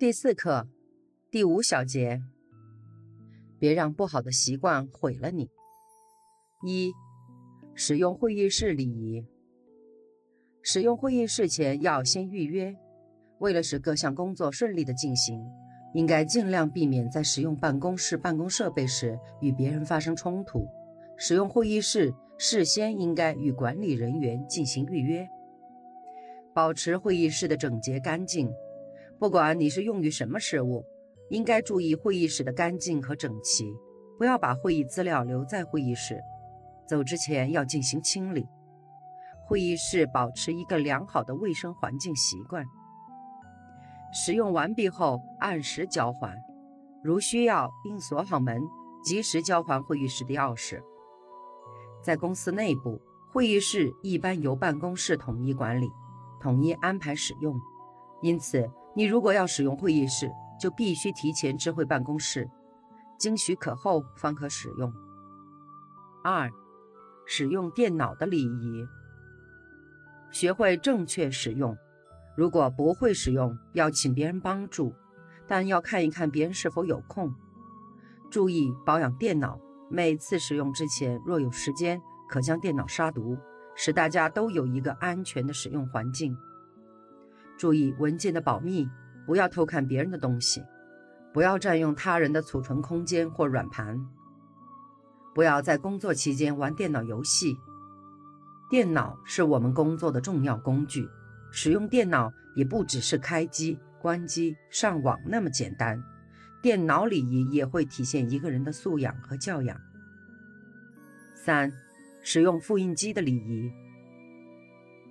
第四课，第五小节，别让不好的习惯毁了你。一、使用会议室礼仪。使用会议室前要先预约。为了使各项工作顺利的进行，应该尽量避免在使用办公室办公设备时与别人发生冲突。使用会议室事先应该与管理人员进行预约。保持会议室的整洁干净，不管你是用于什么事务，应该注意会议室的干净和整齐，不要把会议资料留在会议室。走之前要进行清理。会议室保持一个良好的卫生环境习惯。使用完毕后按时交还，如需要应锁好门，及时交还会议室的钥匙。在公司内部，会议室一般由办公室统一管理，统一安排使用。因此，你如果要使用会议室，就必须提前知会办公室，经许可后方可使用。二、使用电脑的礼仪，学会正确使用。如果不会使用，要请别人帮助，但要看一看别人是否有空。注意保养电脑，每次使用之前，若有时间，可将电脑杀毒，使大家都有一个安全的使用环境。注意文件的保密，不要偷看别人的东西，不要占用他人的储存空间或软盘，不要在工作期间玩电脑游戏。电脑是我们工作的重要工具。使用电脑也不只是开机、关机、上网那么简单，电脑礼仪也会体现一个人的素养和教养。三、使用复印机的礼仪。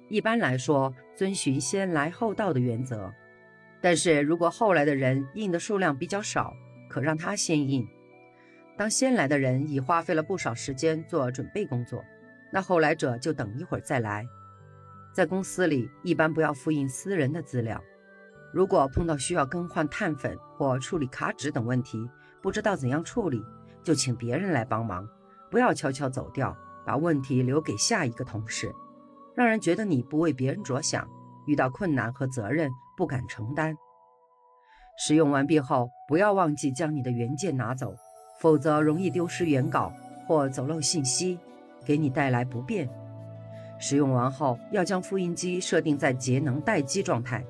一般来说，遵循先来后到的原则，但是如果后来的人印的数量比较少，可让他先印。当先来的人已花费了不少时间做准备工作，那后来者就等一会儿再来。在公司里，一般不要复印私人的资料。如果碰到需要更换碳粉或处理卡纸等问题，不知道怎样处理，就请别人来帮忙，不要悄悄走掉，把问题留给下一个同事，让人觉得你不为别人着想，遇到困难和责任不敢承担。使用完毕后，不要忘记将你的原件拿走，否则容易丢失原稿或走漏信息，给你带来不便。使用完后，要将复印机设定在节能待机状态。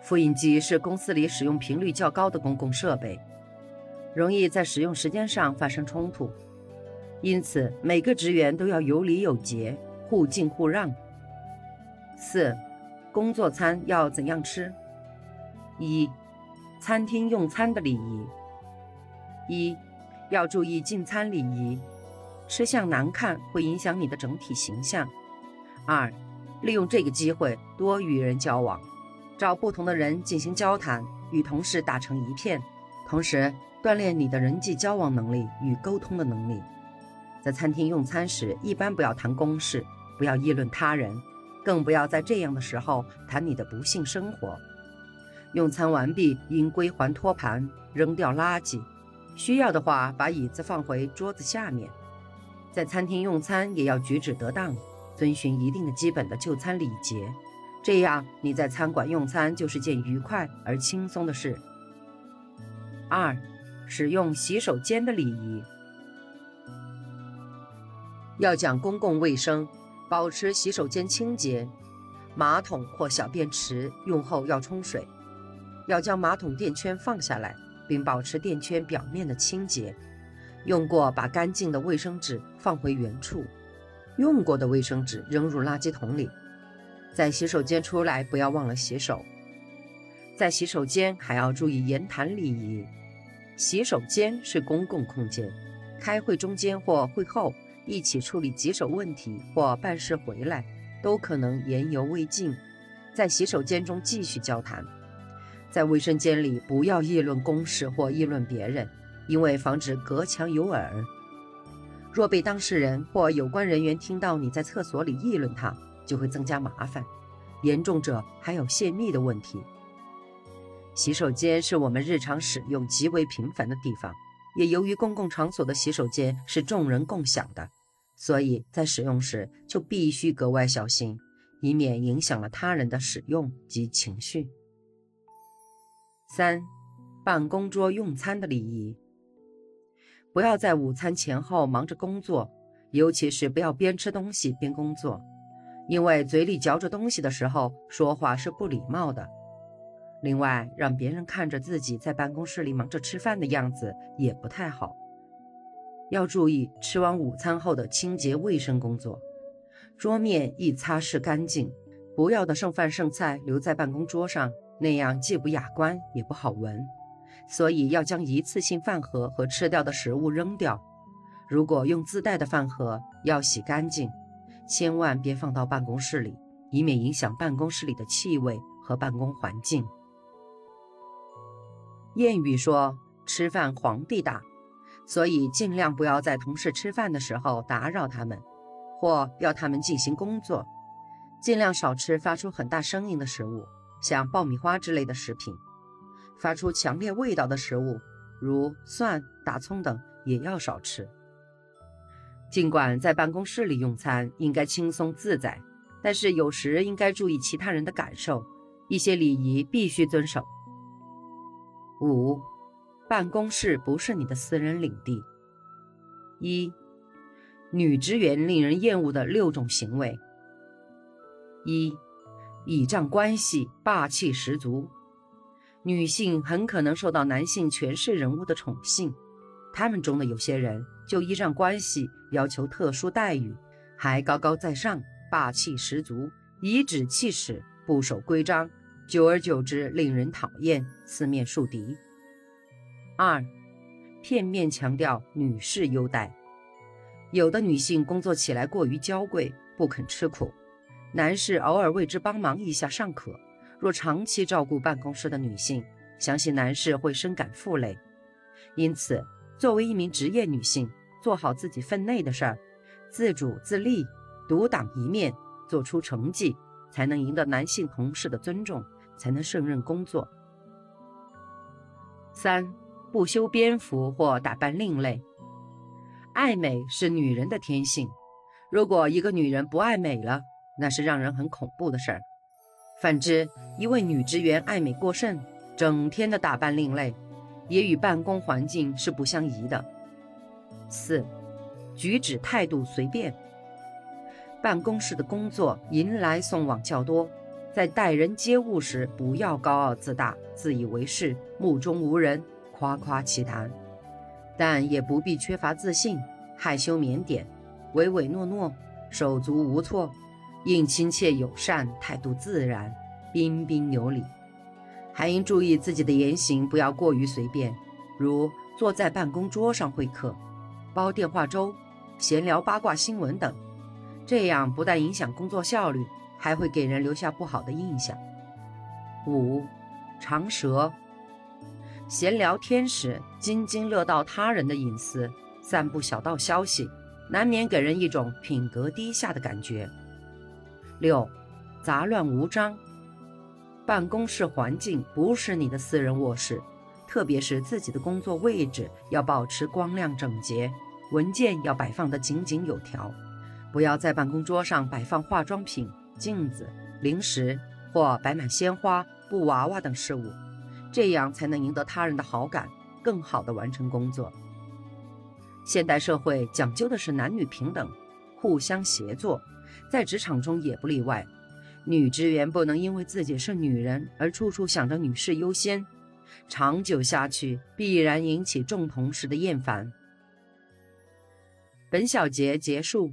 复印机是公司里使用频率较高的公共设备，容易在使用时间上发生冲突，因此每个职员都要有礼有节，互敬互让。四、工作餐要怎样吃？一、餐厅用餐的礼仪。一、要注意进餐礼仪。吃相难看会影响你的整体形象。二，利用这个机会多与人交往，找不同的人进行交谈，与同事打成一片，同时锻炼你的人际交往能力与沟通的能力。在餐厅用餐时，一般不要谈公事，不要议论他人，更不要在这样的时候谈你的不幸生活。用餐完毕应归还托盘，扔掉垃圾，需要的话把椅子放回桌子下面。在餐厅用餐也要举止得当，遵循一定的基本的就餐礼节，这样你在餐馆用餐就是件愉快而轻松的事。二、使用洗手间的礼仪，要讲公共卫生，保持洗手间清洁，马桶或小便池用后要冲水，要将马桶垫圈放下来，并保持垫圈表面的清洁。用过把干净的卫生纸放回原处，用过的卫生纸扔入垃圾桶里。在洗手间出来不要忘了洗手。在洗手间还要注意言谈礼仪。洗手间是公共空间，开会中间或会后一起处理棘手问题或办事回来，都可能言犹未尽，在洗手间中继续交谈。在卫生间里不要议论公事或议论别人，因为防止隔墙有耳。若被当事人或有关人员听到你在厕所里议论他，就会增加麻烦，严重者还有泄密的问题。洗手间是我们日常使用极为频繁的地方，也由于公共场所的洗手间是众人共享的，所以在使用时就必须格外小心，以免影响了他人的使用及情绪。三、办公桌用餐的礼仪。不要在午餐前后忙着工作，尤其是不要边吃东西边工作，因为嘴里嚼着东西的时候说话是不礼貌的。另外，让别人看着自己在办公室里忙着吃饭的样子也不太好。要注意吃完午餐后的清洁卫生工作，桌面易擦拭干净，不要的剩饭剩菜留在办公桌上，那样既不雅观也不好闻。所以要将一次性饭盒和吃掉的食物扔掉。如果用自带的饭盒，要洗干净，千万别放到办公室里，以免影响办公室里的气味和办公环境。谚语说：“吃饭皇帝大”，所以尽量不要在同事吃饭的时候打扰他们，或要他们进行工作。尽量少吃发出很大声音的食物，像爆米花之类的食品。发出强烈味道的食物，如蒜、大葱等，也要少吃。尽管在办公室里用餐应该轻松自在，但是有时应该注意其他人的感受，一些礼仪必须遵守。五，办公室不是你的私人领地。一，女职员令人厌恶的六种行为。一，倚仗关系，霸气十足。女性很可能受到男性权势人物的宠幸，他们中的有些人就依仗关系要求特殊待遇，还高高在上、霸气十足、颐指气使、不守规章，久而久之令人讨厌，四面树敌。二，片面强调女士优待，有的女性工作起来过于娇贵，不肯吃苦，男士偶尔为之帮忙一下尚可。若长期照顾办公室的女性，相信男士会深感负累。因此，作为一名职业女性，做好自己分内的事儿，自主自立，独当一面，做出成绩，才能赢得男性同事的尊重，才能胜任工作。三，不修边幅或打扮另类。爱美是女人的天性，如果一个女人不爱美了，那是让人很恐怖的事儿。反之，一位女职员爱美过甚，整天的打扮另类，也与办公环境是不相宜的。四，举止态度随便。办公室的工作迎来送往较多，在待人接物时，不要高傲自大、自以为是、目中无人、夸夸其谈，但也不必缺乏自信、害羞腼腆、唯唯诺诺、手足无措。应亲切友善，态度自然，彬彬有礼，还应注意自己的言行，不要过于随便，如坐在办公桌上会客、煲电话粥、闲聊八卦新闻等，这样不但影响工作效率，还会给人留下不好的印象。五，长舌，闲聊天时津津乐道他人的隐私，散布小道消息，难免给人一种品格低下的感觉。六，杂乱无章。办公室环境不是你的私人卧室，特别是自己的工作位置要保持光亮整洁，文件要摆放得井井有条，不要在办公桌上摆放化妆品、镜子、零食或摆满鲜花、布娃娃等事物，这样才能赢得他人的好感，更好地完成工作。现代社会讲究的是男女平等，互相协作。在职场中也不例外，女职员不能因为自己是女人而处处想着女士优先，长久下去必然引起众同事的厌烦。本小节结束。